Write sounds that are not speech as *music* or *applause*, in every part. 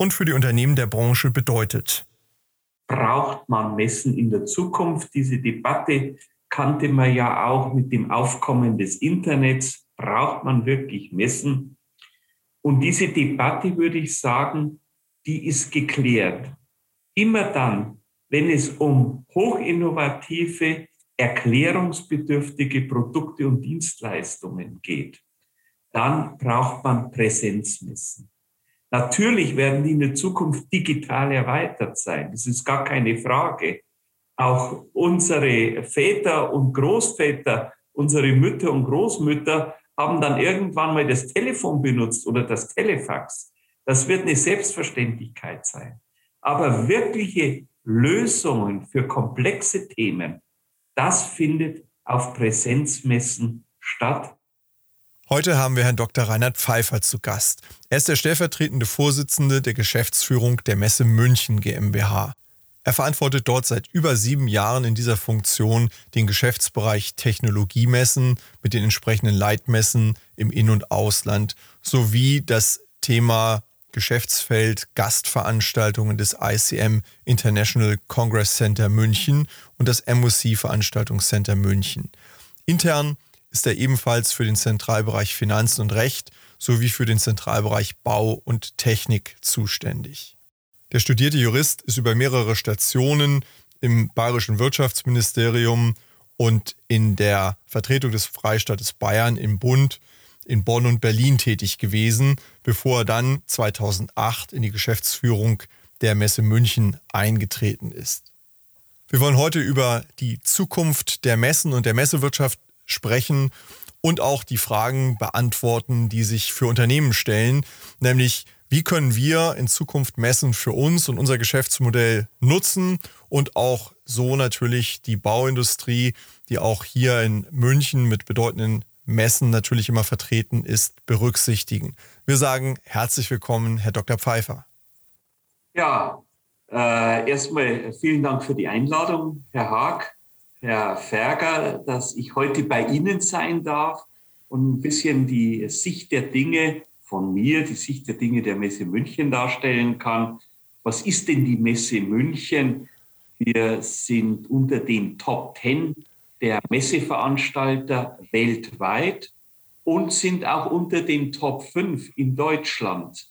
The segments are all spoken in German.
und für die Unternehmen der Branche bedeutet. Braucht man Messen in der Zukunft? Diese Debatte kannte man ja auch mit dem Aufkommen des Internets. Braucht man wirklich Messen? Und diese Debatte, würde ich sagen, die ist geklärt. Immer dann, wenn es um hochinnovative, erklärungsbedürftige Produkte und Dienstleistungen geht, dann braucht man Präsenzmessen. Natürlich werden die in der Zukunft digital erweitert sein. Das ist gar keine Frage. Auch unsere Väter und Großväter, unsere Mütter und Großmütter haben dann irgendwann mal das Telefon benutzt oder das Telefax. Das wird eine Selbstverständlichkeit sein. Aber wirkliche Lösungen für komplexe Themen, das findet auf Präsenzmessen statt. Heute haben wir Herrn Dr. Reinhard Pfeiffer zu Gast. Er ist der stellvertretende Vorsitzende der Geschäftsführung der Messe München GmbH. Er verantwortet dort seit über sieben Jahren in dieser Funktion den Geschäftsbereich Technologiemessen mit den entsprechenden Leitmessen im In- und Ausland sowie das Thema Geschäftsfeld Gastveranstaltungen des ICM International Congress Center München und das MOC Veranstaltungscenter München. Intern ist er ebenfalls für den Zentralbereich Finanzen und Recht sowie für den Zentralbereich Bau und Technik zuständig. Der studierte Jurist ist über mehrere Stationen im Bayerischen Wirtschaftsministerium und in der Vertretung des Freistaates Bayern im Bund in Bonn und Berlin tätig gewesen, bevor er dann 2008 in die Geschäftsführung der Messe München eingetreten ist. Wir wollen heute über die Zukunft der Messen und der Messewirtschaft sprechen und auch die Fragen beantworten, die sich für Unternehmen stellen, nämlich wie können wir in Zukunft Messen für uns und unser Geschäftsmodell nutzen und auch so natürlich die Bauindustrie, die auch hier in München mit bedeutenden Messen natürlich immer vertreten ist, berücksichtigen. Wir sagen herzlich willkommen, Herr Dr. Pfeiffer. Ja, äh, erstmal vielen Dank für die Einladung, Herr Haag. Herr Ferger, dass ich heute bei Ihnen sein darf und ein bisschen die Sicht der Dinge von mir, die Sicht der Dinge der Messe München darstellen kann. Was ist denn die Messe München? Wir sind unter den Top 10 der Messeveranstalter weltweit und sind auch unter den Top 5 in Deutschland.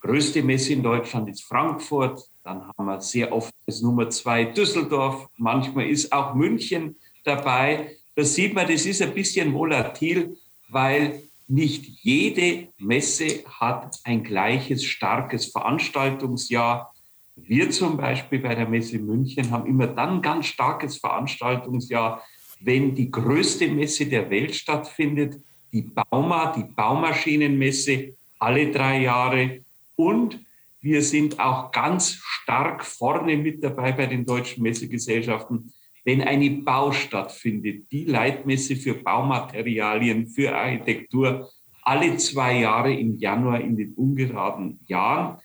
Größte Messe in Deutschland ist Frankfurt, dann haben wir sehr oft das Nummer zwei Düsseldorf. Manchmal ist auch München dabei. Da sieht man, das ist ein bisschen volatil, weil nicht jede Messe hat ein gleiches starkes Veranstaltungsjahr. Wir zum Beispiel bei der Messe München haben immer dann ganz starkes Veranstaltungsjahr, wenn die größte Messe der Welt stattfindet, die Bauma, die Baumaschinenmesse, alle drei Jahre. Und wir sind auch ganz stark vorne mit dabei bei den deutschen Messegesellschaften, wenn eine Bau stattfindet, die Leitmesse für Baumaterialien, für Architektur, alle zwei Jahre im Januar in den ungeraden Jahren.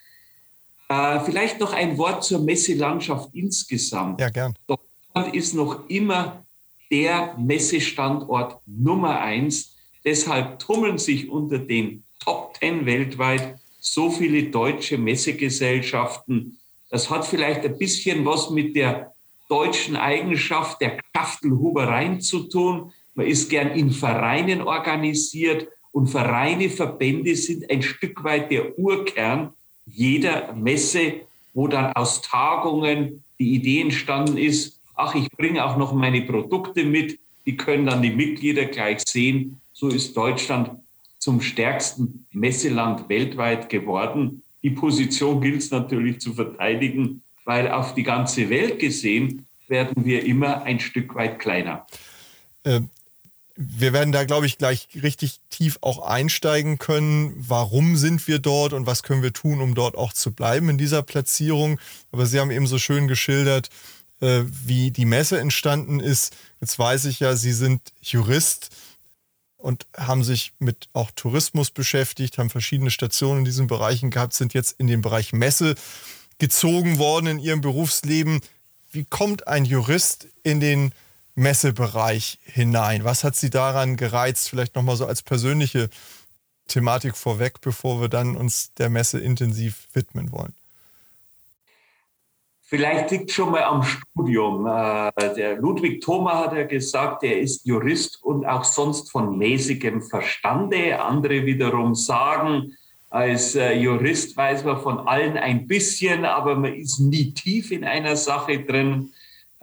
Äh, vielleicht noch ein Wort zur Messelandschaft insgesamt. Ja, gern. Deutschland ist noch immer der Messestandort Nummer eins. Deshalb tummeln sich unter den Top Ten weltweit so viele deutsche Messegesellschaften. Das hat vielleicht ein bisschen was mit der deutschen Eigenschaft der Kaftelhubereien zu tun. Man ist gern in Vereinen organisiert und Vereine, Verbände sind ein Stück weit der Urkern jeder Messe, wo dann aus Tagungen die Idee entstanden ist, ach, ich bringe auch noch meine Produkte mit, die können dann die Mitglieder gleich sehen. So ist Deutschland zum stärksten Messeland weltweit geworden. Die Position gilt es natürlich zu verteidigen, weil auf die ganze Welt gesehen werden wir immer ein Stück weit kleiner. Äh, wir werden da, glaube ich, gleich richtig tief auch einsteigen können. Warum sind wir dort und was können wir tun, um dort auch zu bleiben in dieser Platzierung? Aber Sie haben eben so schön geschildert, äh, wie die Messe entstanden ist. Jetzt weiß ich ja, Sie sind Jurist und haben sich mit auch Tourismus beschäftigt, haben verschiedene Stationen in diesen Bereichen gehabt, sind jetzt in den Bereich Messe gezogen worden in Ihrem Berufsleben. Wie kommt ein Jurist in den Messebereich hinein? Was hat Sie daran gereizt? Vielleicht nochmal so als persönliche Thematik vorweg, bevor wir dann uns der Messe intensiv widmen wollen. Vielleicht liegt schon mal am Studium. Äh, der Ludwig Thoma hat ja gesagt, er ist Jurist und auch sonst von mäßigem Verstande. Andere wiederum sagen, als äh, Jurist weiß man von allen ein bisschen, aber man ist nie tief in einer Sache drin.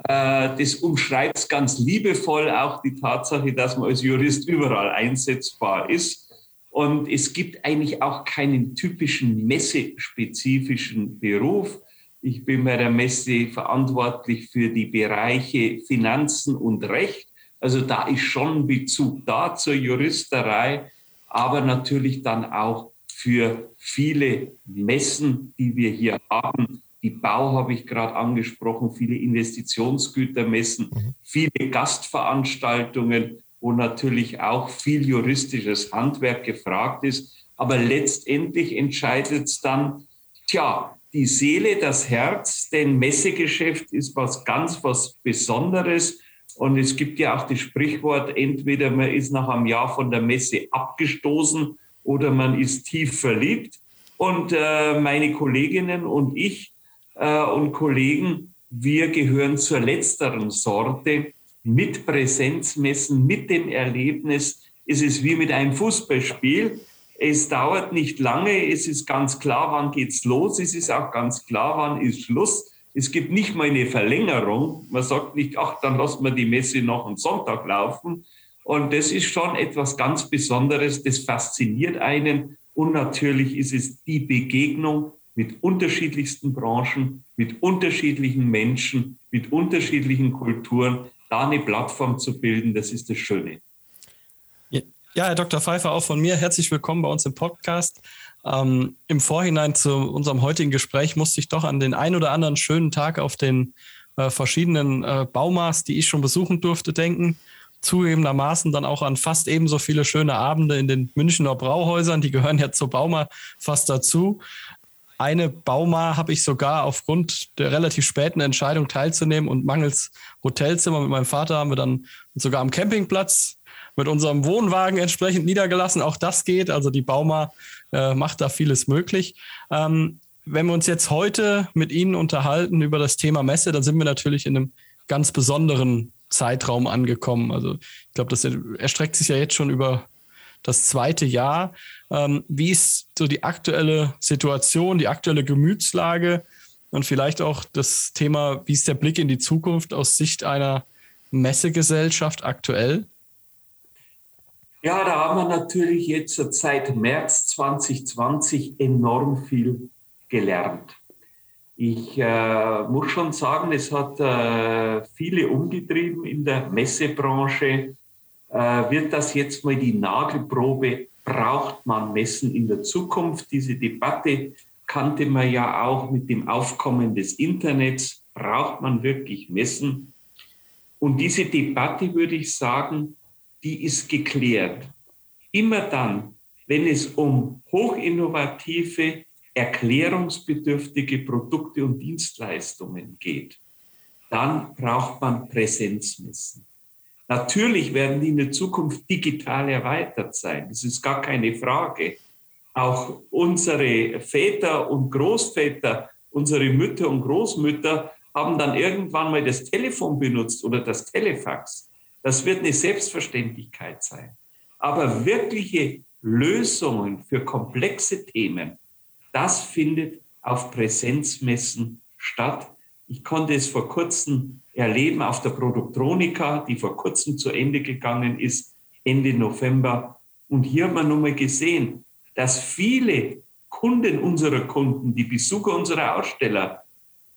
Äh, das umschreibt es ganz liebevoll auch die Tatsache, dass man als Jurist überall einsetzbar ist. Und es gibt eigentlich auch keinen typischen messespezifischen Beruf. Ich bin bei der Messe verantwortlich für die Bereiche Finanzen und Recht. Also da ist schon Bezug da zur Juristerei, aber natürlich dann auch für viele Messen, die wir hier haben, die Bau habe ich gerade angesprochen, viele Investitionsgütermessen, mhm. viele Gastveranstaltungen, wo natürlich auch viel juristisches Handwerk gefragt ist. Aber letztendlich entscheidet es dann, tja, die Seele, das Herz, denn Messegeschäft ist was ganz was Besonderes. Und es gibt ja auch das Sprichwort, entweder man ist nach einem Jahr von der Messe abgestoßen oder man ist tief verliebt. Und äh, meine Kolleginnen und ich äh, und Kollegen, wir gehören zur letzteren Sorte. Mit Präsenzmessen, mit dem Erlebnis ist es wie mit einem Fußballspiel. Es dauert nicht lange, es ist ganz klar, wann geht's los, es ist auch ganz klar, wann ist Schluss. Es gibt nicht mal eine Verlängerung. Man sagt nicht, ach, dann lassen wir die Messe noch am Sonntag laufen. Und das ist schon etwas ganz Besonderes, das fasziniert einen. Und natürlich ist es die Begegnung mit unterschiedlichsten Branchen, mit unterschiedlichen Menschen, mit unterschiedlichen Kulturen, da eine Plattform zu bilden, das ist das Schöne. Ja, Herr Dr. Pfeiffer, auch von mir herzlich willkommen bei uns im Podcast. Ähm, Im Vorhinein zu unserem heutigen Gespräch musste ich doch an den ein oder anderen schönen Tag auf den äh, verschiedenen äh, Baumaß, die ich schon besuchen durfte, denken. Zugegebenermaßen dann auch an fast ebenso viele schöne Abende in den Münchner Brauhäusern, die gehören ja zur Bauma fast dazu. Eine Bauma habe ich sogar aufgrund der relativ späten Entscheidung teilzunehmen und mangels Hotelzimmer mit meinem Vater haben wir dann sogar am Campingplatz mit unserem Wohnwagen entsprechend niedergelassen. Auch das geht. Also die Bauma äh, macht da vieles möglich. Ähm, wenn wir uns jetzt heute mit Ihnen unterhalten über das Thema Messe, dann sind wir natürlich in einem ganz besonderen Zeitraum angekommen. Also ich glaube, das erstreckt sich ja jetzt schon über das zweite Jahr. Ähm, wie ist so die aktuelle Situation, die aktuelle Gemütslage und vielleicht auch das Thema, wie ist der Blick in die Zukunft aus Sicht einer Messegesellschaft aktuell? Ja, da haben wir natürlich jetzt seit März 2020 enorm viel gelernt. Ich äh, muss schon sagen, es hat äh, viele umgetrieben in der Messebranche. Äh, wird das jetzt mal die Nagelprobe braucht man Messen in der Zukunft? Diese Debatte kannte man ja auch mit dem Aufkommen des Internets. Braucht man wirklich Messen? Und diese Debatte, würde ich sagen, die ist geklärt. Immer dann, wenn es um hochinnovative, erklärungsbedürftige Produkte und Dienstleistungen geht, dann braucht man Präsenzmessen. Natürlich werden die in der Zukunft digital erweitert sein. Das ist gar keine Frage. Auch unsere Väter und Großväter, unsere Mütter und Großmütter haben dann irgendwann mal das Telefon benutzt oder das Telefax. Das wird eine Selbstverständlichkeit sein. Aber wirkliche Lösungen für komplexe Themen, das findet auf Präsenzmessen statt. Ich konnte es vor kurzem erleben auf der Produktronika, die vor kurzem zu Ende gegangen ist, Ende November. Und hier hat man nun mal gesehen, dass viele Kunden unserer Kunden, die Besucher unserer Aussteller,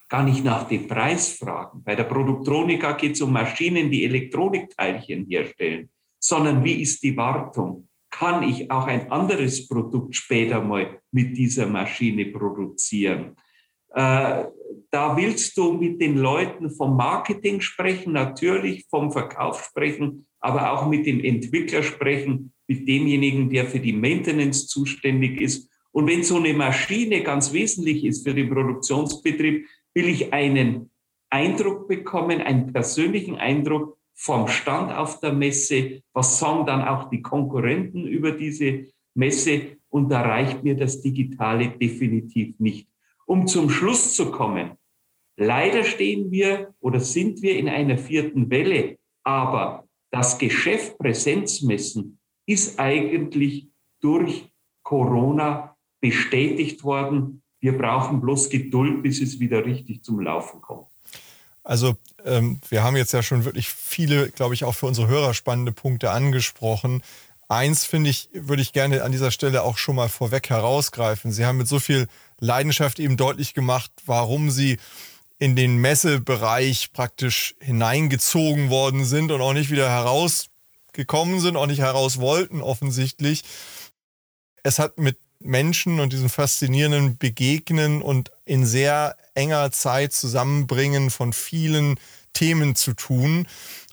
gar nicht nach dem Preis fragen. Bei der Produktronika geht es um Maschinen, die Elektronikteilchen herstellen. sondern wie ist die Wartung? Kann ich auch ein anderes Produkt später mal mit dieser Maschine produzieren? Äh, da willst du mit den Leuten vom Marketing sprechen, natürlich vom Verkauf sprechen, aber auch mit dem Entwickler sprechen, mit demjenigen, der für die Maintenance zuständig ist. Und wenn so eine Maschine ganz wesentlich ist für den Produktionsbetrieb, will ich einen Eindruck bekommen, einen persönlichen Eindruck vom Stand auf der Messe. Was sagen dann auch die Konkurrenten über diese Messe? Und da reicht mir das Digitale definitiv nicht. Um zum Schluss zu kommen, leider stehen wir oder sind wir in einer vierten Welle, aber das Geschäft Präsenzmessen ist eigentlich durch Corona bestätigt worden. Wir brauchen bloß Geduld, bis es wieder richtig zum Laufen kommt. Also ähm, wir haben jetzt ja schon wirklich viele, glaube ich, auch für unsere Hörer spannende Punkte angesprochen. Eins finde ich, würde ich gerne an dieser Stelle auch schon mal vorweg herausgreifen. Sie haben mit so viel Leidenschaft eben deutlich gemacht, warum Sie in den Messebereich praktisch hineingezogen worden sind und auch nicht wieder herausgekommen sind, auch nicht heraus wollten offensichtlich. Es hat mit Menschen und diesem faszinierenden Begegnen und in sehr enger Zeit Zusammenbringen von vielen Themen zu tun.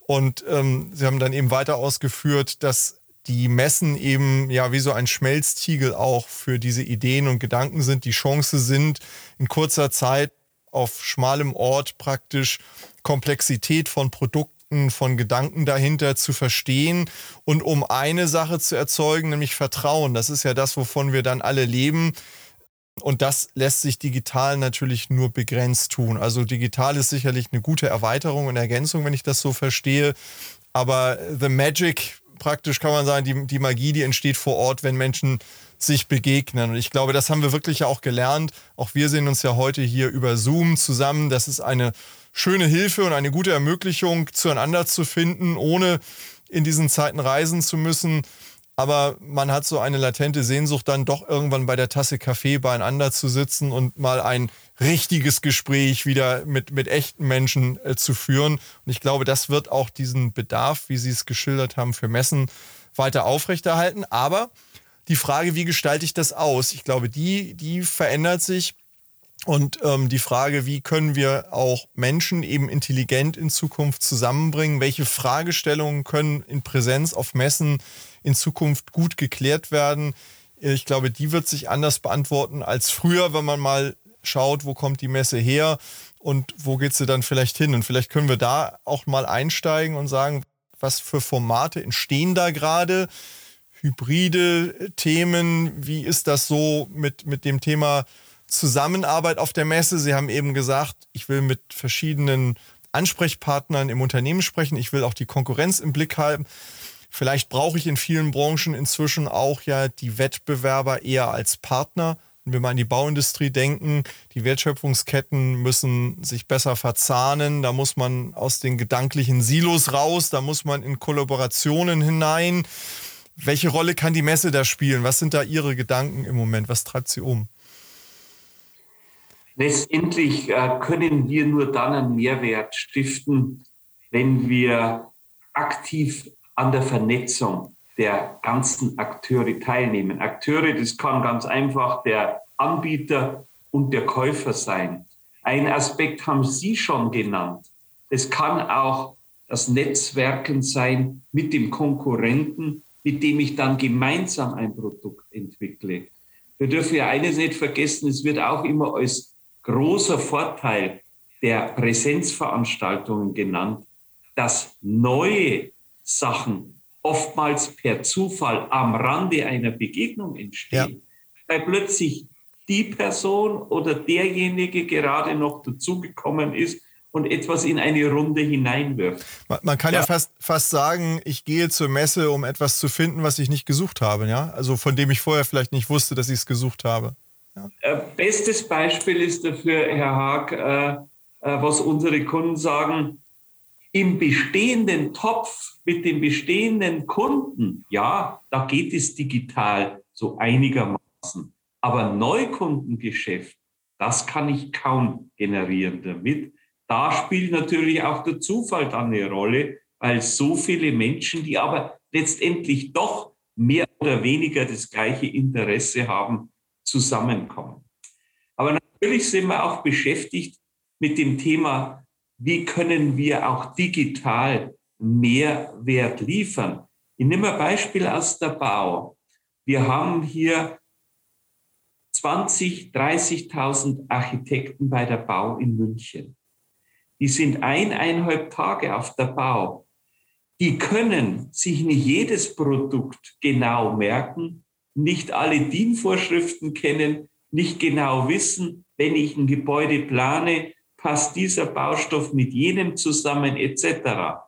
Und ähm, Sie haben dann eben weiter ausgeführt, dass die Messen eben ja wie so ein Schmelztiegel auch für diese Ideen und Gedanken sind, die Chance sind, in kurzer Zeit auf schmalem Ort praktisch Komplexität von Produkten, von Gedanken dahinter zu verstehen und um eine Sache zu erzeugen, nämlich Vertrauen. Das ist ja das, wovon wir dann alle leben. Und das lässt sich digital natürlich nur begrenzt tun. Also digital ist sicherlich eine gute Erweiterung und Ergänzung, wenn ich das so verstehe. Aber The Magic praktisch kann man sagen, die, die Magie, die entsteht vor Ort, wenn Menschen sich begegnen. Und ich glaube, das haben wir wirklich auch gelernt. Auch wir sehen uns ja heute hier über Zoom zusammen. Das ist eine schöne Hilfe und eine gute Ermöglichung, zueinander zu finden, ohne in diesen Zeiten reisen zu müssen. Aber man hat so eine latente Sehnsucht, dann doch irgendwann bei der Tasse Kaffee beieinander zu sitzen und mal ein richtiges Gespräch wieder mit, mit echten Menschen äh, zu führen. Und ich glaube, das wird auch diesen Bedarf, wie Sie es geschildert haben, für Messen weiter aufrechterhalten. Aber die Frage, wie gestalte ich das aus? Ich glaube, die, die verändert sich. Und ähm, die Frage, wie können wir auch Menschen eben intelligent in Zukunft zusammenbringen? Welche Fragestellungen können in Präsenz auf Messen in Zukunft gut geklärt werden? Ich glaube, die wird sich anders beantworten als früher, wenn man mal schaut, wo kommt die Messe her und wo geht sie dann vielleicht hin. Und vielleicht können wir da auch mal einsteigen und sagen, was für Formate entstehen da gerade? Hybride Themen, wie ist das so mit, mit dem Thema Zusammenarbeit auf der Messe? Sie haben eben gesagt, ich will mit verschiedenen Ansprechpartnern im Unternehmen sprechen. Ich will auch die Konkurrenz im Blick haben. Vielleicht brauche ich in vielen Branchen inzwischen auch ja die Wettbewerber eher als Partner. Wenn wir mal an die Bauindustrie denken, die Wertschöpfungsketten müssen sich besser verzahnen. Da muss man aus den gedanklichen Silos raus, da muss man in Kollaborationen hinein. Welche Rolle kann die Messe da spielen? Was sind da Ihre Gedanken im Moment? Was treibt sie um? Letztendlich äh, können wir nur dann einen Mehrwert stiften, wenn wir aktiv an der Vernetzung der ganzen Akteure teilnehmen. Akteure, das kann ganz einfach der Anbieter und der Käufer sein. Ein Aspekt haben Sie schon genannt. Es kann auch das Netzwerken sein mit dem Konkurrenten, mit dem ich dann gemeinsam ein Produkt entwickle. Wir dürfen ja eines nicht vergessen, es wird auch immer als großer Vorteil der Präsenzveranstaltungen genannt, dass neue Sachen oftmals per Zufall am Rande einer Begegnung entstehen, ja. weil plötzlich die Person oder derjenige gerade noch dazugekommen ist und etwas in eine Runde hineinwirft. Man, man kann ja, ja fast, fast sagen, ich gehe zur Messe, um etwas zu finden, was ich nicht gesucht habe, ja? Also von dem ich vorher vielleicht nicht wusste, dass ich es gesucht habe. Ja. Äh, bestes Beispiel ist dafür, Herr Haag, äh, äh, was unsere Kunden sagen, im bestehenden Topf mit den bestehenden Kunden, ja, da geht es digital so einigermaßen. Aber Neukundengeschäft, das kann ich kaum generieren damit. Da spielt natürlich auch der Zufall dann eine Rolle, weil so viele Menschen, die aber letztendlich doch mehr oder weniger das gleiche Interesse haben, zusammenkommen. Aber natürlich sind wir auch beschäftigt mit dem Thema, wie können wir auch digital Mehrwert liefern. Ich nehme ein Beispiel aus der Bau. Wir haben hier 20, 30.000 Architekten bei der Bau in München. Die sind eineinhalb Tage auf der Bau. Die können sich nicht jedes Produkt genau merken, nicht alle DIN-Vorschriften kennen, nicht genau wissen, wenn ich ein Gebäude plane, passt dieser Baustoff mit jenem zusammen etc.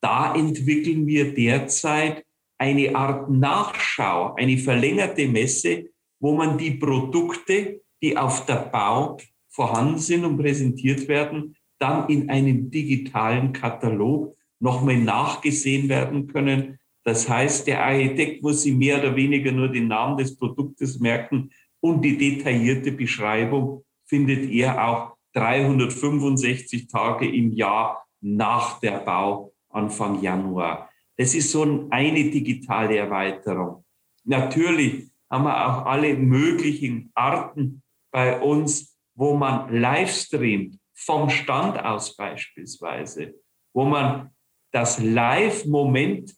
Da entwickeln wir derzeit eine Art Nachschau, eine verlängerte Messe, wo man die Produkte, die auf der Bau vorhanden sind und präsentiert werden, dann in einem digitalen Katalog nochmal nachgesehen werden können. Das heißt, der Architekt muss sich mehr oder weniger nur den Namen des Produktes merken und die detaillierte Beschreibung findet er auch 365 Tage im Jahr nach der Bau Anfang Januar. Das ist so eine digitale Erweiterung. Natürlich haben wir auch alle möglichen Arten bei uns, wo man live streamt, vom Stand aus beispielsweise, wo man das Live-Moment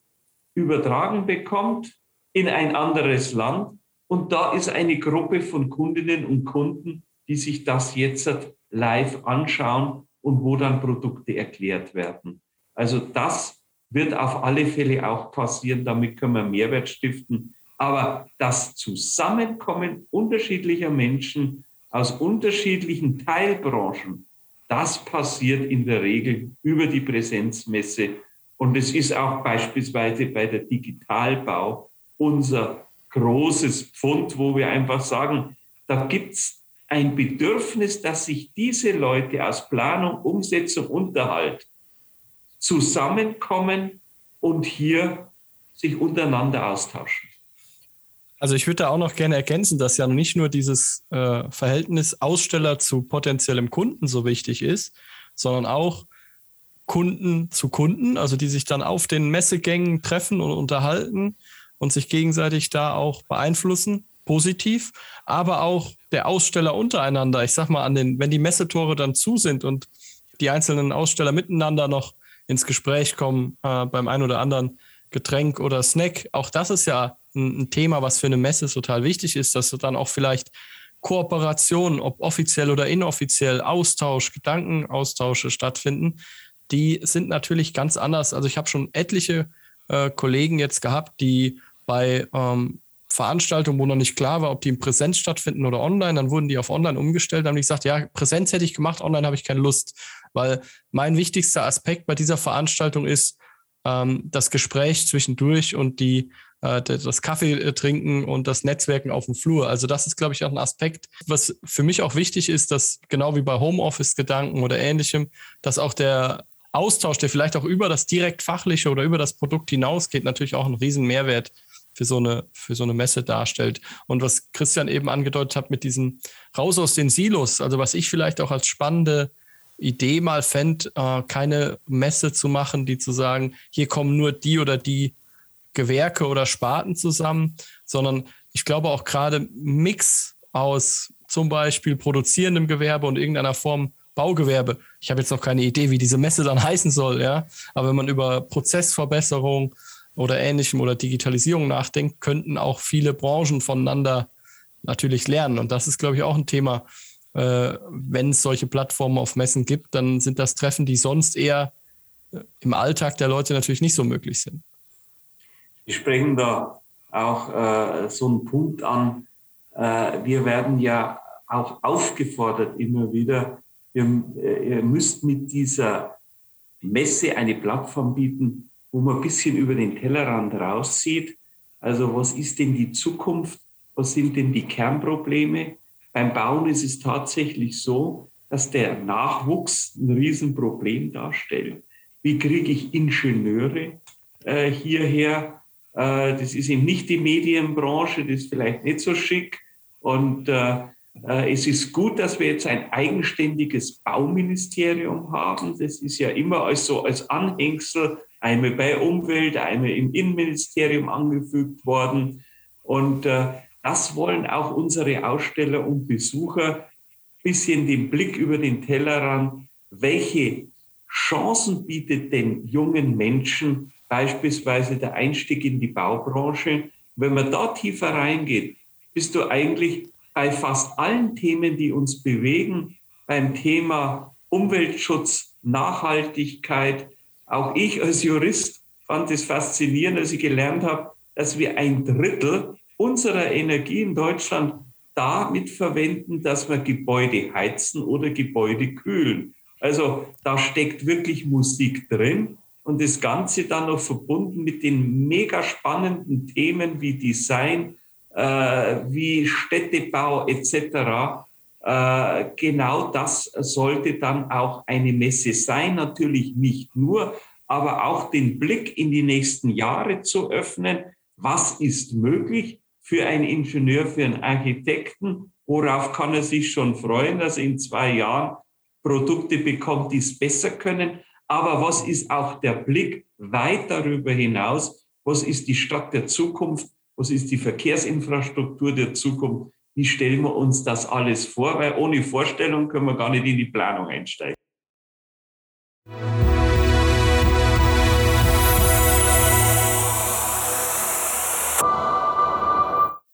übertragen bekommt in ein anderes Land. Und da ist eine Gruppe von Kundinnen und Kunden, die sich das jetzt live anschauen und wo dann Produkte erklärt werden. Also das wird auf alle Fälle auch passieren. Damit können wir Mehrwert stiften. Aber das Zusammenkommen unterschiedlicher Menschen aus unterschiedlichen Teilbranchen, das passiert in der Regel über die Präsenzmesse. Und es ist auch beispielsweise bei der Digitalbau unser großes Pfund, wo wir einfach sagen, da gibt es ein Bedürfnis, dass sich diese Leute aus Planung, Umsetzung, Unterhalt zusammenkommen und hier sich untereinander austauschen. Also ich würde da auch noch gerne ergänzen, dass ja nicht nur dieses äh, Verhältnis Aussteller zu potenziellem Kunden so wichtig ist, sondern auch Kunden zu Kunden, also die sich dann auf den Messegängen treffen und unterhalten und sich gegenseitig da auch beeinflussen, positiv, aber auch der Aussteller untereinander. Ich sag mal, an den, wenn die Messetore dann zu sind und die einzelnen Aussteller miteinander noch ins Gespräch kommen äh, beim ein oder anderen Getränk oder Snack. Auch das ist ja ein, ein Thema, was für eine Messe total wichtig ist, dass du dann auch vielleicht Kooperationen, ob offiziell oder inoffiziell, Austausch, Gedankenaustausche stattfinden. Die sind natürlich ganz anders. Also ich habe schon etliche äh, Kollegen jetzt gehabt, die bei ähm, Veranstaltungen, wo noch nicht klar war, ob die in Präsenz stattfinden oder online, dann wurden die auf online umgestellt. Dann habe ich gesagt, ja, Präsenz hätte ich gemacht, online habe ich keine Lust. Weil mein wichtigster Aspekt bei dieser Veranstaltung ist ähm, das Gespräch zwischendurch und die, äh, das Kaffee äh, trinken und das Netzwerken auf dem Flur. Also das ist, glaube ich, auch ein Aspekt, was für mich auch wichtig ist, dass genau wie bei Homeoffice-Gedanken oder ähnlichem, dass auch der Austausch, der vielleicht auch über das direkt fachliche oder über das Produkt hinausgeht, natürlich auch einen riesen Mehrwert für so eine, für so eine Messe darstellt. Und was Christian eben angedeutet hat mit diesem raus aus den Silos, also was ich vielleicht auch als spannende Idee mal fände, äh, keine Messe zu machen, die zu sagen, hier kommen nur die oder die Gewerke oder Sparten zusammen, sondern ich glaube auch gerade Mix aus zum Beispiel produzierendem Gewerbe und irgendeiner Form Baugewerbe. Ich habe jetzt noch keine Idee, wie diese Messe dann *laughs* heißen soll, ja. Aber wenn man über Prozessverbesserung oder ähnlichem oder Digitalisierung nachdenkt, könnten auch viele Branchen voneinander natürlich lernen. Und das ist, glaube ich, auch ein Thema, äh, wenn es solche Plattformen auf Messen gibt, dann sind das Treffen, die sonst eher äh, im Alltag der Leute natürlich nicht so möglich sind. Sie sprechen da auch äh, so einen Punkt an. Äh, wir werden ja auch aufgefordert immer wieder, ihr, äh, ihr müsst mit dieser Messe eine Plattform bieten, wo man ein bisschen über den Tellerrand raussieht. Also was ist denn die Zukunft? Was sind denn die Kernprobleme? Beim Bauen ist es tatsächlich so, dass der Nachwuchs ein Riesenproblem darstellt. Wie kriege ich Ingenieure äh, hierher? Äh, das ist eben nicht die Medienbranche, das ist vielleicht nicht so schick. Und äh, es ist gut, dass wir jetzt ein eigenständiges Bauministerium haben. Das ist ja immer als so als Anhängsel einmal bei Umwelt, einmal im Innenministerium angefügt worden. Und äh, das wollen auch unsere Aussteller und Besucher ein bisschen den Blick über den Tellerrand, welche Chancen bietet den jungen Menschen beispielsweise der Einstieg in die Baubranche. Wenn man da tiefer reingeht, bist du eigentlich bei fast allen Themen, die uns bewegen, beim Thema Umweltschutz, Nachhaltigkeit. Auch ich als Jurist fand es faszinierend, als ich gelernt habe, dass wir ein Drittel unserer Energie in Deutschland damit verwenden, dass wir Gebäude heizen oder Gebäude kühlen. Also da steckt wirklich Musik drin und das Ganze dann noch verbunden mit den mega spannenden Themen wie Design, wie Städtebau etc. Äh, genau das sollte dann auch eine Messe sein. Natürlich nicht nur, aber auch den Blick in die nächsten Jahre zu öffnen. Was ist möglich für einen Ingenieur, für einen Architekten? Worauf kann er sich schon freuen, dass er in zwei Jahren Produkte bekommt, die es besser können. Aber was ist auch der Blick weit darüber hinaus? Was ist die Stadt der Zukunft? Was ist die Verkehrsinfrastruktur der Zukunft? Wie stellen wir uns das alles vor? Weil ohne Vorstellung können wir gar nicht in die Planung einsteigen.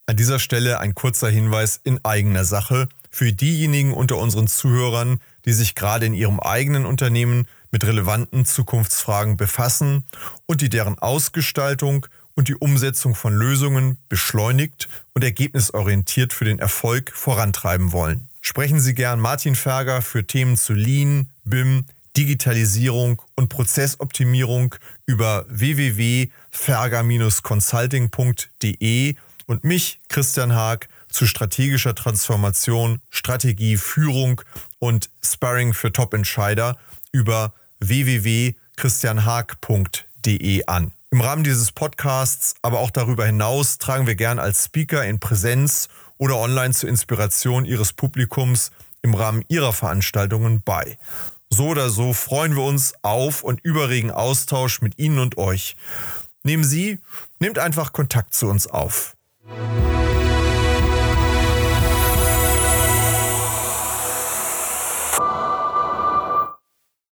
An dieser Stelle ein kurzer Hinweis in eigener Sache für diejenigen unter unseren Zuhörern, die sich gerade in ihrem eigenen Unternehmen mit relevanten Zukunftsfragen befassen und die deren Ausgestaltung und die Umsetzung von Lösungen beschleunigt und ergebnisorientiert für den Erfolg vorantreiben wollen. Sprechen Sie gern Martin Ferger für Themen zu Lean, BIM, Digitalisierung und Prozessoptimierung über www.ferger-consulting.de und mich, Christian Haag, zu strategischer Transformation, Strategie, Führung und Sparring für Top-Entscheider über www.christianhaag.de an. Im Rahmen dieses Podcasts, aber auch darüber hinaus, tragen wir gern als Speaker in Präsenz oder online zur Inspiration Ihres Publikums im Rahmen Ihrer Veranstaltungen bei. So oder so freuen wir uns auf und überregen Austausch mit Ihnen und euch. Nehmen Sie, nehmt einfach Kontakt zu uns auf.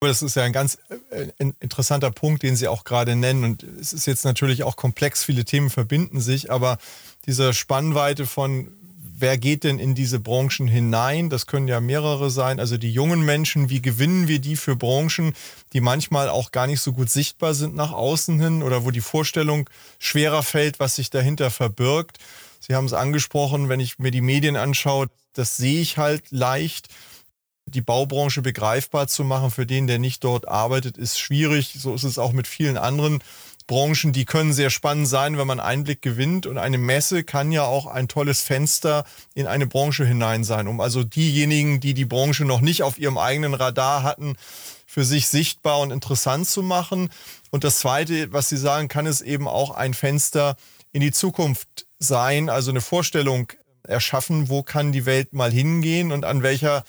Das ist ja ein ganz äh, interessanter Punkt, den Sie auch gerade nennen. Und es ist jetzt natürlich auch komplex, viele Themen verbinden sich, aber diese Spannweite von, wer geht denn in diese Branchen hinein? Das können ja mehrere sein. Also die jungen Menschen, wie gewinnen wir die für Branchen, die manchmal auch gar nicht so gut sichtbar sind nach außen hin oder wo die Vorstellung schwerer fällt, was sich dahinter verbirgt? Sie haben es angesprochen, wenn ich mir die Medien anschaue, das sehe ich halt leicht die Baubranche begreifbar zu machen für den, der nicht dort arbeitet, ist schwierig. So ist es auch mit vielen anderen Branchen. Die können sehr spannend sein, wenn man Einblick gewinnt. Und eine Messe kann ja auch ein tolles Fenster in eine Branche hinein sein, um also diejenigen, die die Branche noch nicht auf ihrem eigenen Radar hatten, für sich sichtbar und interessant zu machen. Und das Zweite, was Sie sagen, kann es eben auch ein Fenster in die Zukunft sein, also eine Vorstellung erschaffen, wo kann die Welt mal hingehen und an welcher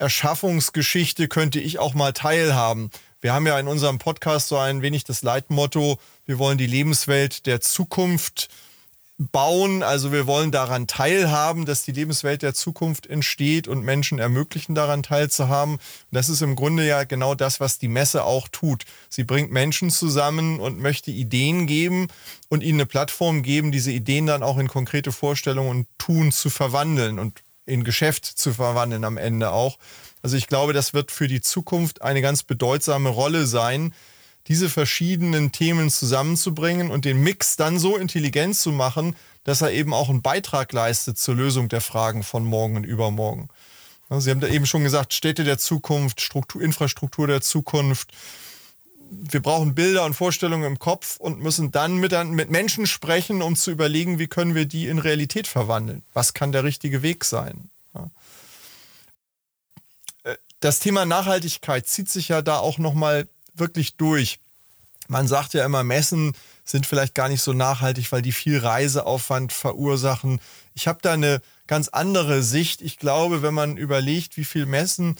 Erschaffungsgeschichte könnte ich auch mal teilhaben. Wir haben ja in unserem Podcast so ein wenig das Leitmotto, wir wollen die Lebenswelt der Zukunft bauen. Also wir wollen daran teilhaben, dass die Lebenswelt der Zukunft entsteht und Menschen ermöglichen, daran teilzuhaben. Und das ist im Grunde ja genau das, was die Messe auch tut. Sie bringt Menschen zusammen und möchte Ideen geben und ihnen eine Plattform geben, diese Ideen dann auch in konkrete Vorstellungen und Tun zu verwandeln. Und in Geschäft zu verwandeln am Ende auch. Also ich glaube, das wird für die Zukunft eine ganz bedeutsame Rolle sein, diese verschiedenen Themen zusammenzubringen und den Mix dann so intelligent zu machen, dass er eben auch einen Beitrag leistet zur Lösung der Fragen von morgen und übermorgen. Sie haben da eben schon gesagt, Städte der Zukunft, Struktur, Infrastruktur der Zukunft, wir brauchen Bilder und Vorstellungen im Kopf und müssen dann mit, mit Menschen sprechen, um zu überlegen, wie können wir die in Realität verwandeln. Was kann der richtige Weg sein? Äh, das Thema Nachhaltigkeit zieht sich ja da auch nochmal wirklich durch. Man sagt ja immer, Messen sind vielleicht gar nicht so nachhaltig, weil die viel Reiseaufwand verursachen. Ich habe da eine ganz andere Sicht. Ich glaube, wenn man überlegt, wie viel Messen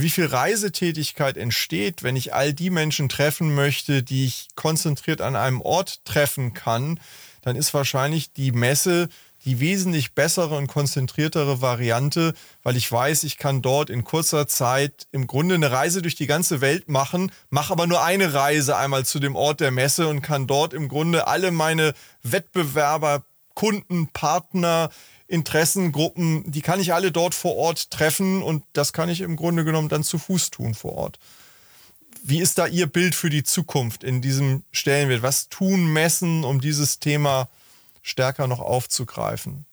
wie viel Reisetätigkeit entsteht, wenn ich all die Menschen treffen möchte, die ich konzentriert an einem Ort treffen kann, dann ist wahrscheinlich die Messe die wesentlich bessere und konzentriertere Variante, weil ich weiß, ich kann dort in kurzer Zeit im Grunde eine Reise durch die ganze Welt machen, mache aber nur eine Reise einmal zu dem Ort der Messe und kann dort im Grunde alle meine Wettbewerber, Kunden, Partner, Interessengruppen, die kann ich alle dort vor Ort treffen und das kann ich im Grunde genommen dann zu Fuß tun vor Ort. Wie ist da Ihr Bild für die Zukunft in diesem Stellenwert? Was tun Messen, um dieses Thema stärker noch aufzugreifen?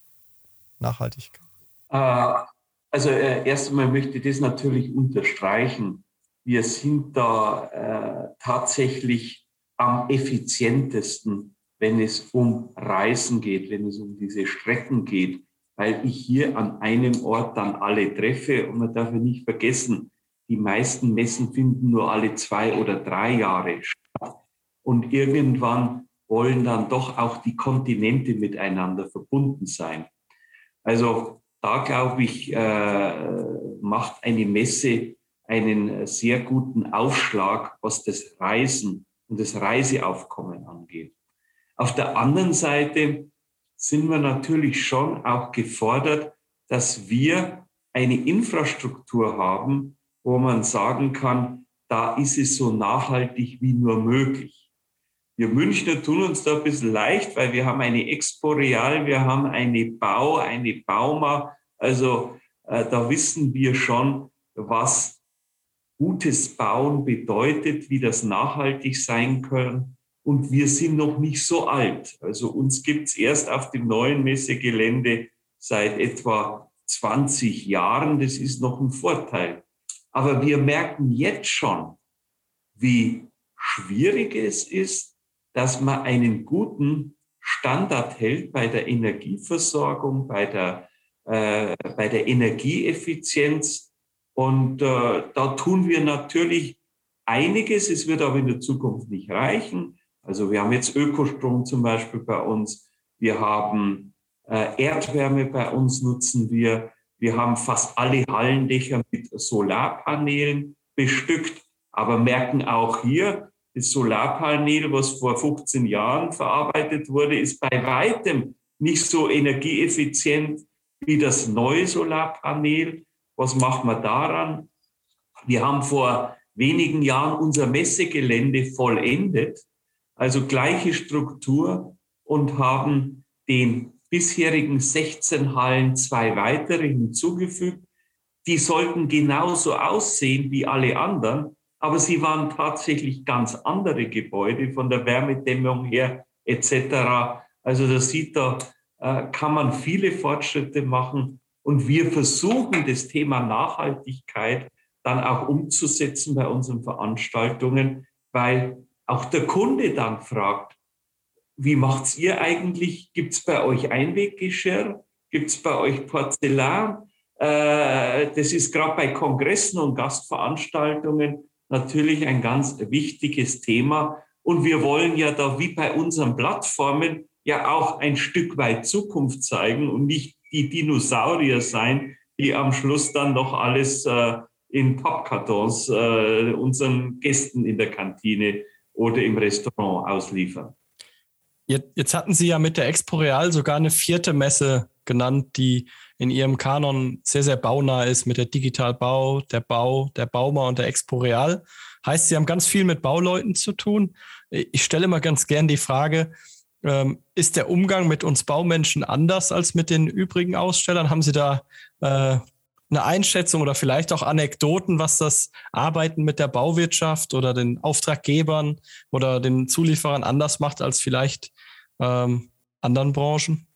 Nachhaltigkeit. Äh, also äh, erst einmal möchte ich das natürlich unterstreichen. Wir sind da äh, tatsächlich am effizientesten, wenn es um Reisen geht, wenn es um diese Strecken geht, weil ich hier an einem Ort dann alle treffe. Und man darf nicht vergessen, die meisten Messen finden nur alle zwei oder drei Jahre statt. Und irgendwann wollen dann doch auch die Kontinente miteinander verbunden sein. Also da glaube ich, äh, macht eine Messe einen sehr guten Aufschlag, was das Reisen und das Reiseaufkommen angeht. Auf der anderen Seite sind wir natürlich schon auch gefordert, dass wir eine Infrastruktur haben, wo man sagen kann, da ist es so nachhaltig wie nur möglich. Wir Münchner tun uns da ein bisschen leicht, weil wir haben eine Expo Real, wir haben eine Bau, eine Bauma. Also äh, da wissen wir schon, was gutes Bauen bedeutet, wie das nachhaltig sein kann. Und wir sind noch nicht so alt. Also uns gibt es erst auf dem neuen Messegelände seit etwa 20 Jahren. Das ist noch ein Vorteil. Aber wir merken jetzt schon, wie schwierig es ist, dass man einen guten Standard hält bei der Energieversorgung, bei der, äh, bei der Energieeffizienz. Und äh, da tun wir natürlich einiges. Es wird aber in der Zukunft nicht reichen. Also wir haben jetzt Ökostrom zum Beispiel bei uns. Wir haben äh, Erdwärme bei uns nutzen wir. Wir haben fast alle Hallendächer mit Solarpanelen bestückt, aber merken auch hier, das Solarpanel, was vor 15 Jahren verarbeitet wurde, ist bei weitem nicht so energieeffizient wie das neue Solarpanel. Was macht man daran? Wir haben vor wenigen Jahren unser Messegelände vollendet, also gleiche Struktur und haben den bisherigen 16 Hallen zwei weitere hinzugefügt. Die sollten genauso aussehen wie alle anderen, aber sie waren tatsächlich ganz andere Gebäude von der Wärmedämmung her etc. Also da sieht da, äh, kann man viele Fortschritte machen. Und wir versuchen das Thema Nachhaltigkeit dann auch umzusetzen bei unseren Veranstaltungen, weil auch der Kunde dann fragt, wie macht's ihr eigentlich? Gibt's bei euch Einweggeschirr? Gibt's bei euch Porzellan? Äh, das ist gerade bei Kongressen und Gastveranstaltungen natürlich ein ganz wichtiges Thema. Und wir wollen ja da wie bei unseren Plattformen ja auch ein Stück weit Zukunft zeigen und nicht die Dinosaurier sein, die am Schluss dann noch alles äh, in Pappkartons äh, unseren Gästen in der Kantine oder im Restaurant ausliefern. Jetzt, jetzt hatten Sie ja mit der Expo Real sogar eine vierte Messe genannt, die in ihrem Kanon sehr, sehr baunah ist mit der Digitalbau, der Bau, der Bauma und der Expo Real. Heißt, Sie haben ganz viel mit Bauleuten zu tun. Ich stelle immer ganz gern die Frage, ähm, ist der Umgang mit uns Baumenschen anders als mit den übrigen Ausstellern? Haben Sie da äh, eine Einschätzung oder vielleicht auch Anekdoten, was das Arbeiten mit der Bauwirtschaft oder den Auftraggebern oder den Zulieferern anders macht als vielleicht ähm, anderen Branchen?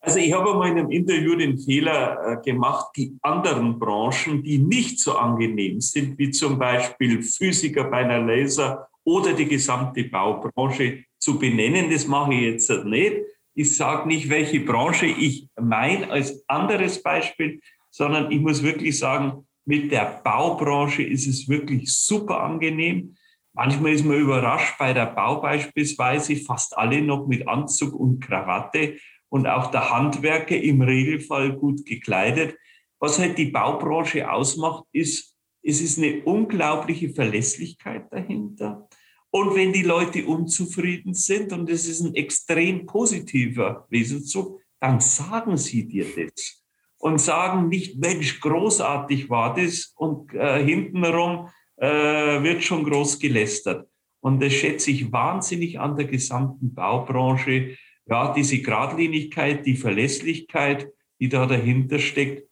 Also ich habe in einem Interview den Fehler äh, gemacht, die anderen Branchen, die nicht so angenehm sind, wie zum Beispiel Physiker bei einer Laser oder die gesamte Baubranche zu benennen. Das mache ich jetzt nicht. Ich sage nicht, welche Branche ich meine als anderes Beispiel, sondern ich muss wirklich sagen, mit der Baubranche ist es wirklich super angenehm. Manchmal ist man überrascht, bei der Bau beispielsweise fast alle noch mit Anzug und Krawatte und auch der Handwerker im Regelfall gut gekleidet. Was halt die Baubranche ausmacht, ist, Es ist eine unglaubliche Verlässlichkeit dahinter. Und wenn die Leute unzufrieden sind, und es ist ein extrem positiver Wesenszug, dann sagen sie dir das. Und sagen nicht, Mensch, großartig war das. Und äh, hintenrum äh, wird schon groß gelästert. Und das schätze ich wahnsinnig an der gesamten Baubranche. Ja, diese Gradlinigkeit, die Verlässlichkeit, die da dahinter steckt.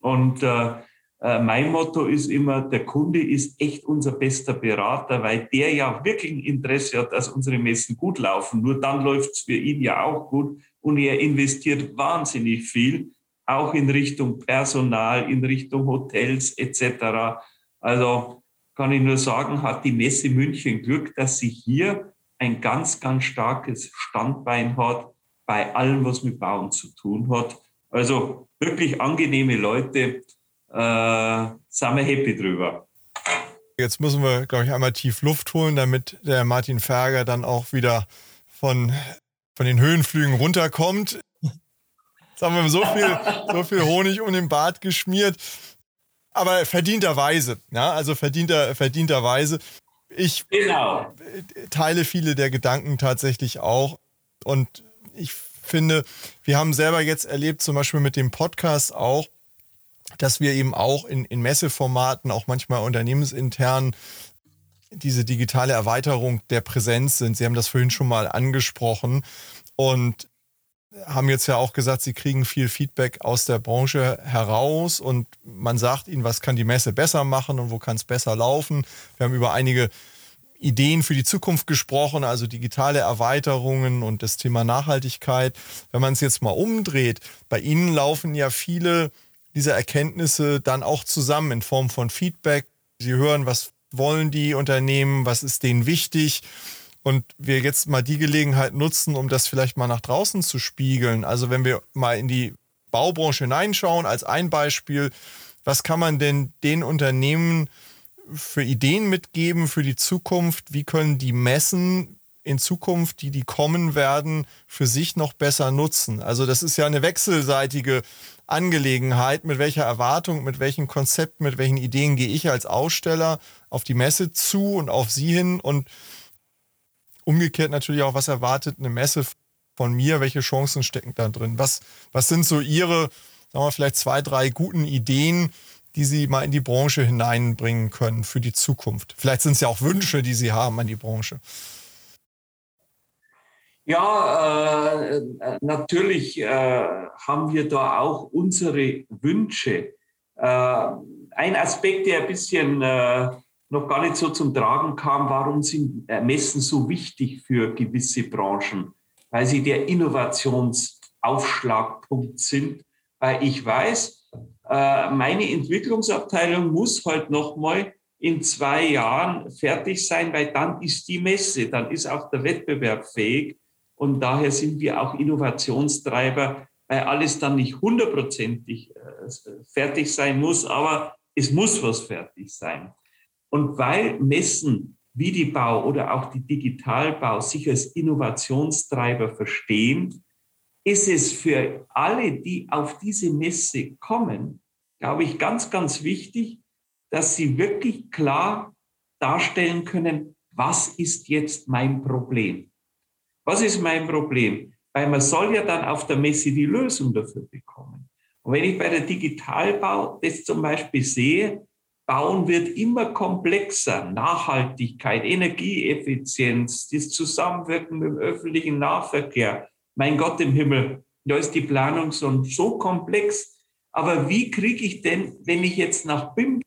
Und äh, äh, mein Motto ist immer, der Kunde ist echt unser bester Berater, weil der ja wirklich ein Interesse hat, dass unsere Messen gut laufen. Nur dann läuft es für ihn ja auch gut. Und er investiert wahnsinnig viel, auch in Richtung Personal, in Richtung Hotels etc. Also kann ich nur sagen, hat die Messe München Glück, dass sie hier ein ganz, ganz starkes Standbein hat bei allem, was mit Bauen zu tun hat. Also wirklich angenehme Leute äh, sind wir happy drüber. Jetzt müssen wir, glaube ich, einmal tief Luft holen, damit der Martin Ferger dann auch wieder von, von den Höhenflügen runterkommt. Jetzt haben wir so viel, so viel Honig um den Bart geschmiert. Aber verdienterweise, ja, also verdienter, verdienterweise. Ich genau. teile viele der Gedanken tatsächlich auch. Und ich finde, wir haben selber jetzt erlebt, zum Beispiel mit dem Podcast auch, dass wir eben auch in, in Messeformaten, auch manchmal unternehmensintern, diese digitale Erweiterung der Präsenz sind. Sie haben das vorhin schon mal angesprochen und haben jetzt ja auch gesagt, Sie kriegen viel Feedback aus der Branche heraus und man sagt Ihnen, was kann die Messe besser machen und wo kann es besser laufen. Wir haben über einige Ideen für die Zukunft gesprochen, also digitale Erweiterungen und das Thema Nachhaltigkeit. Wenn man es jetzt mal umdreht, bei Ihnen laufen ja viele diese Erkenntnisse dann auch zusammen in Form von Feedback. Sie hören, was wollen die Unternehmen, was ist denen wichtig. Und wir jetzt mal die Gelegenheit nutzen, um das vielleicht mal nach draußen zu spiegeln. Also wenn wir mal in die Baubranche hineinschauen, als ein Beispiel, was kann man denn den Unternehmen für Ideen mitgeben für die Zukunft? Wie können die Messen in Zukunft, die die kommen werden, für sich noch besser nutzen? Also das ist ja eine wechselseitige Angelegenheit, mit welcher Erwartung, mit welchen Konzepten, mit welchen Ideen gehe ich als Aussteller auf die Messe zu und auf Sie hin und umgekehrt natürlich auch, was erwartet eine Messe von mir, welche Chancen stecken da drin? Was, was sind so Ihre, sagen wir vielleicht zwei, drei guten Ideen, die Sie mal in die Branche hineinbringen können für die Zukunft? Vielleicht sind es ja auch Wünsche, die Sie haben an die Branche. Ja, äh, natürlich äh, haben wir da auch unsere Wünsche. Äh, ein Aspekt, der ein bisschen äh, noch gar nicht so zum Tragen kam, warum sind äh, Messen so wichtig für gewisse Branchen? Weil sie der Innovationsaufschlagpunkt sind. Weil ich weiß, äh, meine Entwicklungsabteilung muss halt nochmal in zwei Jahren fertig sein, weil dann ist die Messe, dann ist auch der Wettbewerb fähig. Und daher sind wir auch Innovationstreiber, weil alles dann nicht hundertprozentig äh, fertig sein muss, aber es muss was fertig sein. Und weil Messen wie die Bau oder auch die Digitalbau sich als Innovationstreiber verstehen, ist es für alle, die auf diese Messe kommen, glaube ich, ganz, ganz wichtig, dass sie wirklich klar darstellen können, was ist jetzt mein Problem? Was ist mein Problem? Weil man soll ja dann auf der Messe die Lösung dafür bekommen. Und wenn ich bei der Digitalbau das zum Beispiel sehe, Bauen wird immer komplexer. Nachhaltigkeit, Energieeffizienz, das Zusammenwirken mit dem öffentlichen Nahverkehr. Mein Gott im Himmel, da ist die Planung so, so komplex. Aber wie kriege ich denn, wenn ich jetzt nach BIM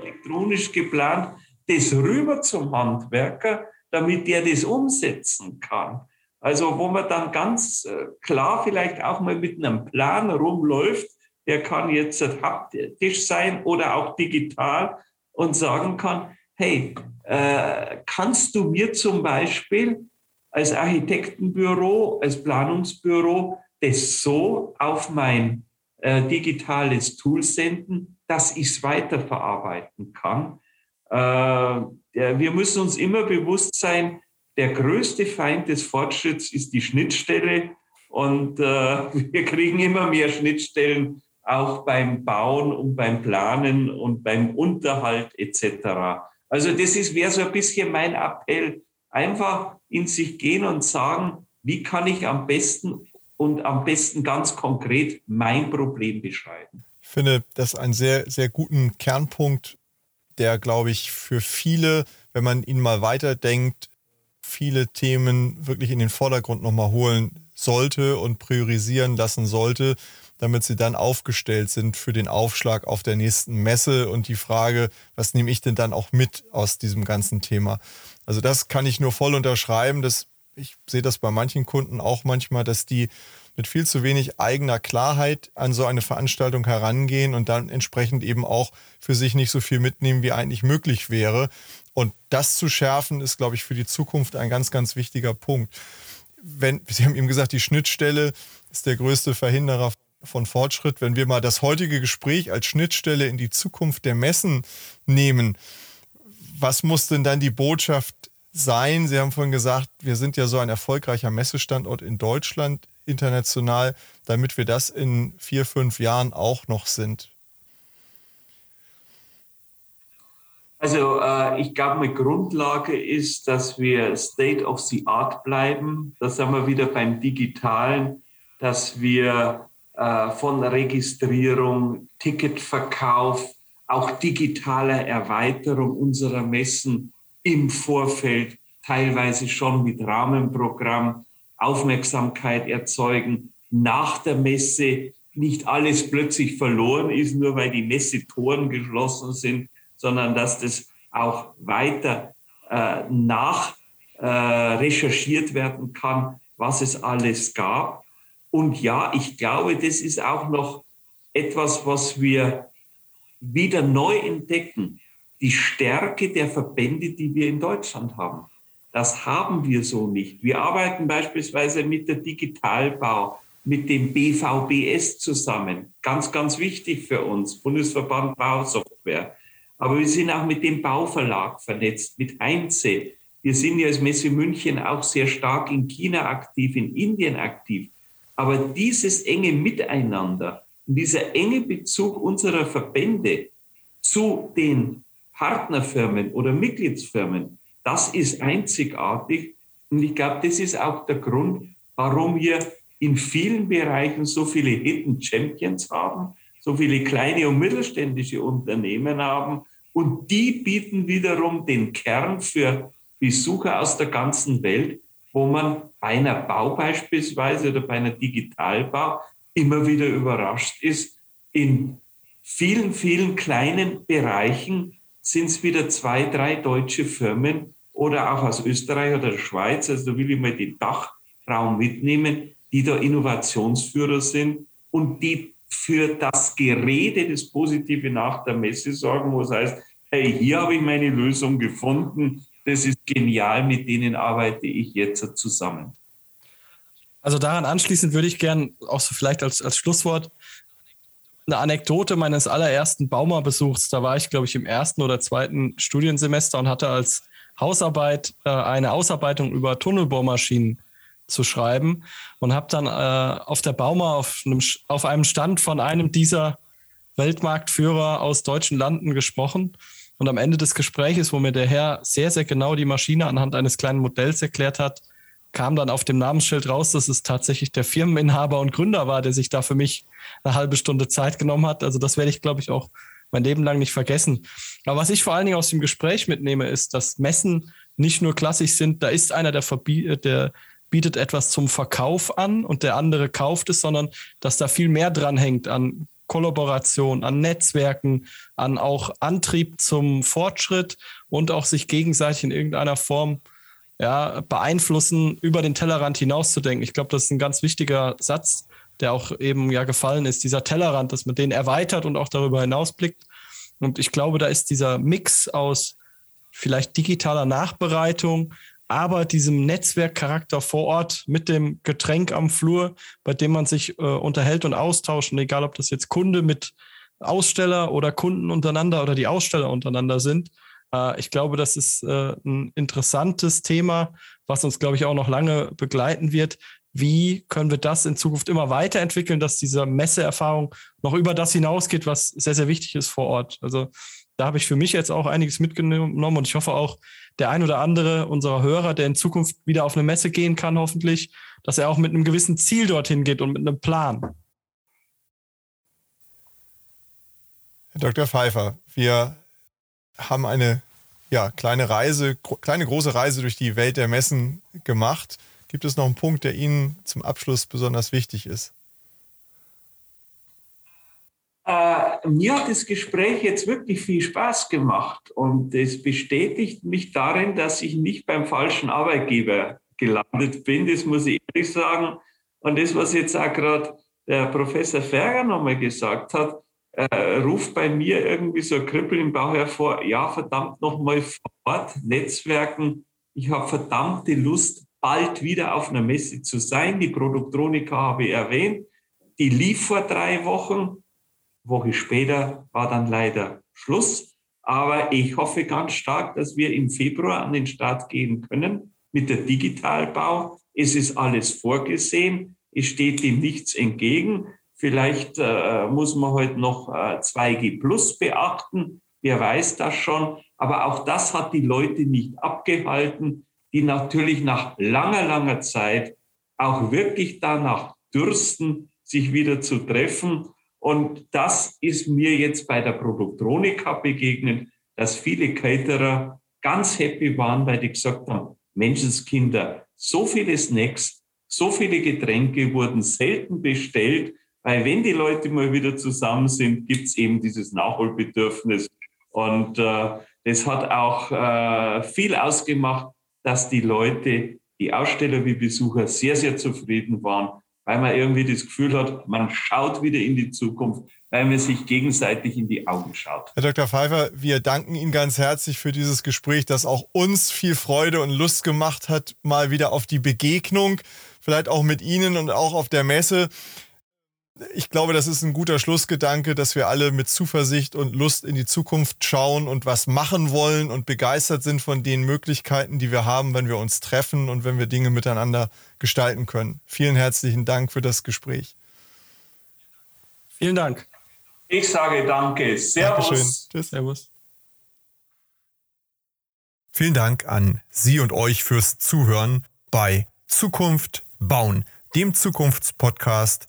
elektronisch geplant, das rüber zum Handwerker, damit der das umsetzen kann. Also wo man dann ganz äh, klar vielleicht auch mal mit einem Plan rumläuft, der kann jetzt haptisch sein oder auch digital und sagen kann, hey, äh, kannst du mir zum Beispiel als Architektenbüro, als Planungsbüro das so auf mein äh, digitales Tool senden, dass ich es weiterverarbeiten kann. Äh, wir müssen uns immer bewusst sein, der größte Feind des Fortschritts ist die Schnittstelle und äh, *laughs* wir kriegen immer mehr Schnittstellen auch beim Bauen und beim Planen und beim Unterhalt etc. Also das ist wäre so ein bisschen mein Appell, einfach in sich gehen und sagen, wie kann ich am besten und am besten ganz konkret mein Problem beschreiben. Ich finde das einen sehr, sehr guten Kernpunkt, der, glaube ich, für viele, wenn man ihn mal weiterdenkt, viele Themen wirklich in den Vordergrund nochmal holen sollte und priorisieren lassen sollte, damit sie dann aufgestellt sind für den Aufschlag auf der nächsten Messe und die Frage, was nehme ich denn dann auch mit aus diesem ganzen Thema. Also das kann ich nur voll unterschreiben. Das, ich sehe das bei manchen Kunden auch manchmal, dass die mit viel zu wenig eigener Klarheit an so eine Veranstaltung herangehen und dann entsprechend eben auch für sich nicht so viel mitnehmen, wie eigentlich möglich wäre. Und das zu schärfen, ist, glaube ich, für die Zukunft ein ganz, ganz wichtiger Punkt. Wenn, Sie haben eben gesagt, die Schnittstelle ist der größte Verhinderer von Fortschritt. Wenn wir mal das heutige Gespräch als Schnittstelle in die Zukunft der Messen nehmen, was muss denn dann die Botschaft sein? Sie haben vorhin gesagt, wir sind ja so ein erfolgreicher Messestandort in Deutschland international, damit wir das in vier, fünf Jahren auch noch sind. Also äh, ich glaube, eine Grundlage ist, dass wir State of the Art bleiben. Da sind wir wieder beim Digitalen, dass wir von Registrierung, Ticketverkauf, auch digitaler Erweiterung unserer Messen im Vorfeld, teilweise schon mit Rahmenprogramm, Aufmerksamkeit erzeugen, nach der Messe nicht alles plötzlich verloren ist, nur weil die Messetoren geschlossen sind, sondern dass das auch weiter äh, nach äh, recherchiert werden kann, was es alles gab. Und ja, ich glaube, das ist auch noch etwas, was wir wieder neu entdecken. Die Stärke der Verbände, die wir in Deutschland haben. Das haben wir so nicht. Wir arbeiten beispielsweise mit der Digitalbau, mit dem BVBS zusammen. Ganz, ganz wichtig für uns, Bundesverband Bausoftware. Aber wir sind auch mit dem Bauverlag vernetzt, mit Heinze. Wir sind ja als Messe München auch sehr stark in China aktiv, in Indien aktiv. Aber dieses enge Miteinander dieser enge Bezug unserer Verbände zu den Partnerfirmen oder Mitgliedsfirmen, das ist einzigartig. Und ich glaube, das ist auch der Grund, warum wir in vielen Bereichen so viele Hidden Champions haben, so viele kleine und mittelständische Unternehmen haben und die bieten wiederum den Kern für Besucher aus der ganzen Welt, wo man bei einer Bau beispielsweise oder bei einer Digitalbau immer wieder überrascht ist. In vielen, vielen kleinen Bereichen sind es wieder zwei, drei deutsche Firmen oder auch aus Österreich oder der Schweiz, also da will ich mal den Dachraum mitnehmen, die da Innovationsführer sind und die für das Gerede, das Positive nach der Messe sorgen, wo es heißt, hey, hier habe ich meine Lösung gefunden, das ist genial, mit denen arbeite ich jetzt zusammen. Also daran anschließend würde ich gern auch so vielleicht als, als Schlusswort eine Anekdote meines allerersten Bauma-Besuchs. Da war ich, glaube ich, im ersten oder zweiten Studiensemester und hatte als Hausarbeit äh, eine Ausarbeitung über Tunnelbohrmaschinen zu schreiben und habe dann äh, auf der Bauma auf einem, auf einem Stand von einem dieser Weltmarktführer aus deutschen Landen gesprochen. Und am Ende des Gespräches, wo mir der Herr sehr, sehr genau die Maschine anhand eines kleinen Modells erklärt hat, kam dann auf dem Namensschild raus, dass es tatsächlich der Firmeninhaber und Gründer war, der sich da für mich eine halbe Stunde Zeit genommen hat. Also das werde ich, glaube ich, auch mein Leben lang nicht vergessen. Aber was ich vor allen Dingen aus dem Gespräch mitnehme, ist, dass Messen nicht nur klassisch sind, da ist einer, der, der bietet etwas zum Verkauf an und der andere kauft es, sondern dass da viel mehr dran hängt an Kollaboration, an Netzwerken, an auch Antrieb zum Fortschritt und auch sich gegenseitig in irgendeiner Form ja, beeinflussen, über den Tellerrand hinauszudenken. Ich glaube, das ist ein ganz wichtiger Satz, der auch eben ja gefallen ist, dieser Tellerrand, dass man den erweitert und auch darüber hinausblickt. Und ich glaube, da ist dieser Mix aus vielleicht digitaler Nachbereitung, aber diesem Netzwerkcharakter vor Ort mit dem Getränk am Flur, bei dem man sich äh, unterhält und austauscht, und egal ob das jetzt Kunde mit Aussteller oder Kunden untereinander oder die Aussteller untereinander sind. Äh, ich glaube, das ist äh, ein interessantes Thema, was uns, glaube ich, auch noch lange begleiten wird. wie können wir das in Zukunft immer weiterentwickeln, dass diese Messeerfahrung noch über das hinausgeht, was sehr, sehr wichtig ist vor Ort. Also da habe ich für mich jetzt auch einiges mitgenommen und ich hoffe auch, der ein oder andere unserer Hörer, der in Zukunft wieder auf eine Messe gehen kann, hoffentlich, dass er auch mit einem gewissen Ziel dorthin geht und mit einem Plan. Herr Dr. Pfeiffer, wir haben eine ja, kleine Reise, kleine große Reise durch die Welt der Messen gemacht. Gibt es noch einen Punkt, der Ihnen zum Abschluss besonders wichtig ist? Äh, mir hat das Gespräch jetzt wirklich viel Spaß gemacht und es bestätigt mich darin, dass ich nicht beim falschen Arbeitgeber gelandet bin. Das muss ich ehrlich sagen. Und das, was jetzt auch gerade der Professor Ferger nochmal gesagt hat, äh, ruft bei mir irgendwie so ein Kribbeln im Bauch hervor. Ja, verdammt nochmal vor Ort, Netzwerken. Ich habe verdammte Lust, bald wieder auf einer Messe zu sein. Die Produktronika habe ich erwähnt. Die lief vor drei Wochen. Woche später war dann leider Schluss. Aber ich hoffe ganz stark, dass wir im Februar an den Start gehen können mit der Digitalbau. Es ist alles vorgesehen. Es steht dem nichts entgegen. Vielleicht äh, muss man heute noch äh, 2G Plus beachten. Wer weiß das schon? Aber auch das hat die Leute nicht abgehalten, die natürlich nach langer, langer Zeit auch wirklich danach dürsten, sich wieder zu treffen. Und das ist mir jetzt bei der Produktronika begegnet, dass viele Caterer ganz happy waren, weil die gesagt haben, Menschenskinder, so viele Snacks, so viele Getränke wurden selten bestellt, weil wenn die Leute mal wieder zusammen sind, gibt es eben dieses Nachholbedürfnis. Und äh, das hat auch äh, viel ausgemacht, dass die Leute, die Aussteller wie Besucher sehr, sehr zufrieden waren, weil man irgendwie das Gefühl hat, man schaut wieder in die Zukunft, weil man sich gegenseitig in die Augen schaut. Herr Dr. Pfeiffer, wir danken Ihnen ganz herzlich für dieses Gespräch, das auch uns viel Freude und Lust gemacht hat, mal wieder auf die Begegnung, vielleicht auch mit Ihnen und auch auf der Messe ich glaube, das ist ein guter Schlussgedanke, dass wir alle mit Zuversicht und Lust in die Zukunft schauen und was machen wollen und begeistert sind von den Möglichkeiten, die wir haben, wenn wir uns treffen und wenn wir Dinge miteinander gestalten können. Vielen herzlichen Dank für das Gespräch. Vielen Dank. Ich sage danke. Servus. Dankeschön. Tschüss. Servus. Vielen Dank an Sie und euch fürs Zuhören bei Zukunft bauen, dem Zukunftspodcast